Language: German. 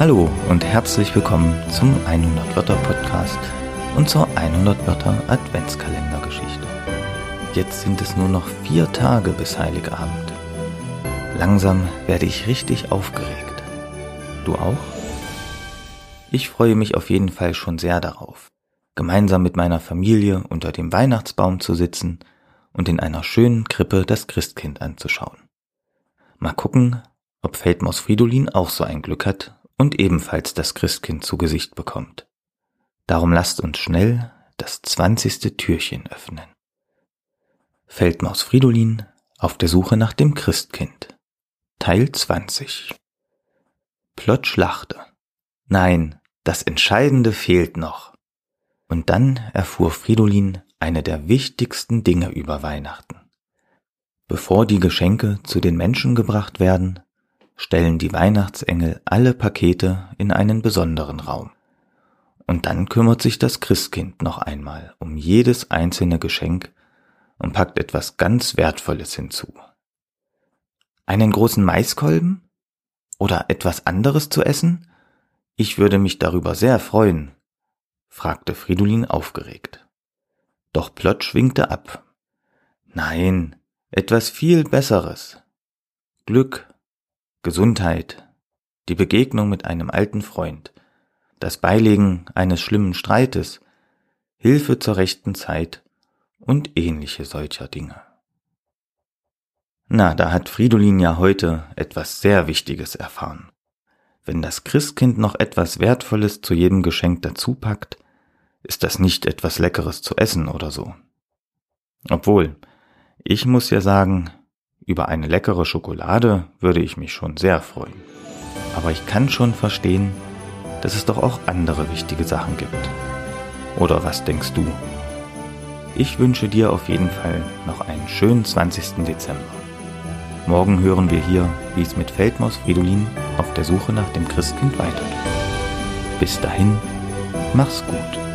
Hallo und herzlich willkommen zum 100 Wörter Podcast und zur 100 Wörter Adventskalendergeschichte. Jetzt sind es nur noch vier Tage bis Heiligabend. Langsam werde ich richtig aufgeregt. Du auch? Ich freue mich auf jeden Fall schon sehr darauf, gemeinsam mit meiner Familie unter dem Weihnachtsbaum zu sitzen und in einer schönen Krippe das Christkind anzuschauen. Mal gucken, ob Feldmaus Fridolin auch so ein Glück hat und ebenfalls das Christkind zu Gesicht bekommt. Darum lasst uns schnell das zwanzigste Türchen öffnen. Feldmaus Fridolin auf der Suche nach dem Christkind. Teil 20 Plotsch lachte. Nein, das Entscheidende fehlt noch. Und dann erfuhr Fridolin eine der wichtigsten Dinge über Weihnachten. Bevor die Geschenke zu den Menschen gebracht werden, stellen die Weihnachtsengel alle Pakete in einen besonderen Raum. Und dann kümmert sich das Christkind noch einmal um jedes einzelne Geschenk und packt etwas ganz Wertvolles hinzu. Einen großen Maiskolben? Oder etwas anderes zu essen? Ich würde mich darüber sehr freuen, fragte Fridolin aufgeregt. Doch Plotsch winkte ab. Nein, etwas viel Besseres. Glück, Gesundheit, die Begegnung mit einem alten Freund, das Beilegen eines schlimmen Streites, Hilfe zur rechten Zeit und ähnliche solcher Dinge. Na, da hat Fridolin ja heute etwas sehr Wichtiges erfahren. Wenn das Christkind noch etwas Wertvolles zu jedem Geschenk dazu packt, ist das nicht etwas Leckeres zu essen oder so. Obwohl, ich muss ja sagen, über eine leckere Schokolade würde ich mich schon sehr freuen. Aber ich kann schon verstehen, dass es doch auch andere wichtige Sachen gibt. Oder was denkst du? Ich wünsche dir auf jeden Fall noch einen schönen 20. Dezember. Morgen hören wir hier, wie es mit Feldmaus Fridolin auf der Suche nach dem Christkind weitergeht. Bis dahin, mach's gut.